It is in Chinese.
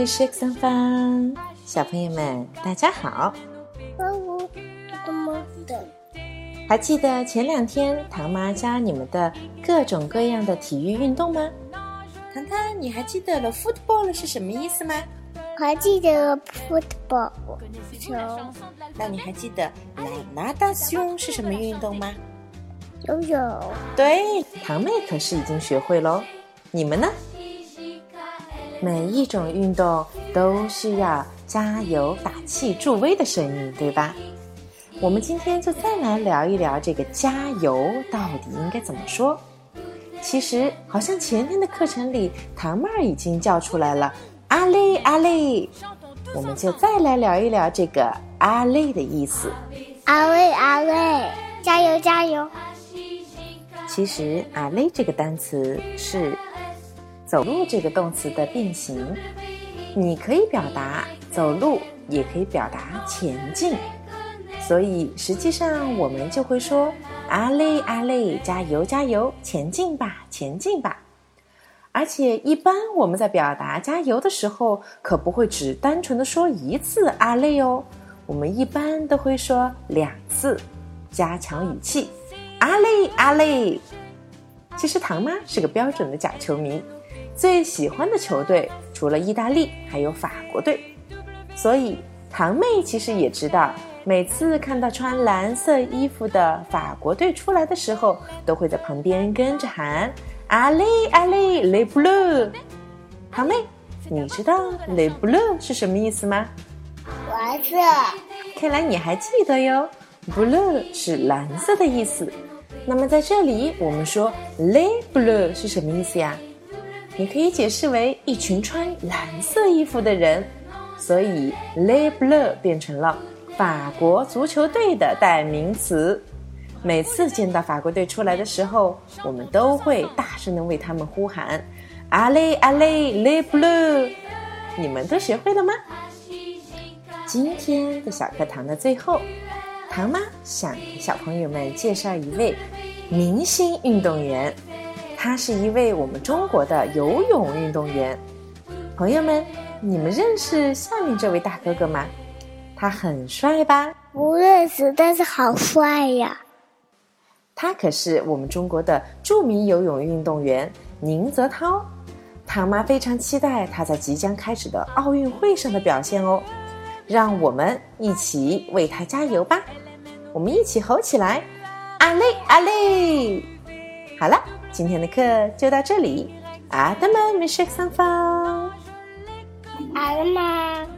美食三方，小朋友们大家好。还记得前两天唐妈教你们的各种各样的体育运动吗？糖糖，你还记得了 football 是什么意思吗？还记得 football 球。那你还记得 la natation 是什么运动吗？游泳。对，堂妹可是已经学会喽。你们呢？每一种运动都需要加油打气助威的声音，对吧？我们今天就再来聊一聊这个加油到底应该怎么说。其实好像前天的课程里，糖妹儿已经叫出来了“阿累阿累”，我们就再来聊一聊这个“阿累”的意思。阿累阿累，加油加油！其实“阿累”这个单词是。走路这个动词的变形，你可以表达走路，也可以表达前进。所以实际上我们就会说阿累阿累，加油加油，前进吧前进吧。而且一般我们在表达加油的时候，可不会只单纯的说一次阿累哦，我们一般都会说两次，加强语气，阿累阿累。其实唐妈是个标准的假球迷。最喜欢的球队除了意大利，还有法国队，所以堂妹其实也知道，每次看到穿蓝色衣服的法国队出来的时候，都会在旁边跟着喊“阿里阿里雷布勒”。堂妹，你知道雷布勒是什么意思吗？蓝色。看来你还记得哟，blue 是蓝色的意思。那么在这里，我们说雷布勒是什么意思呀？你可以解释为一群穿蓝色衣服的人，所以 Le Bleu 变成了法国足球队的代名词。每次见到法国队出来的时候，我们都会大声的为他们呼喊“阿雷阿雷 Le Bleu”。你们都学会了吗？今天的小课堂的最后，唐妈想给小朋友们介绍一位明星运动员。他是一位我们中国的游泳运动员，朋友们，你们认识下面这位大哥哥吗？他很帅吧？不认识，但是好帅呀！他可是我们中国的著名游泳运动员宁泽涛，唐妈非常期待他在即将开始的奥运会上的表现哦！让我们一起为他加油吧！我们一起吼起来：阿累阿累！好了。今天的课就到这里，阿德曼美食三方，阿德曼。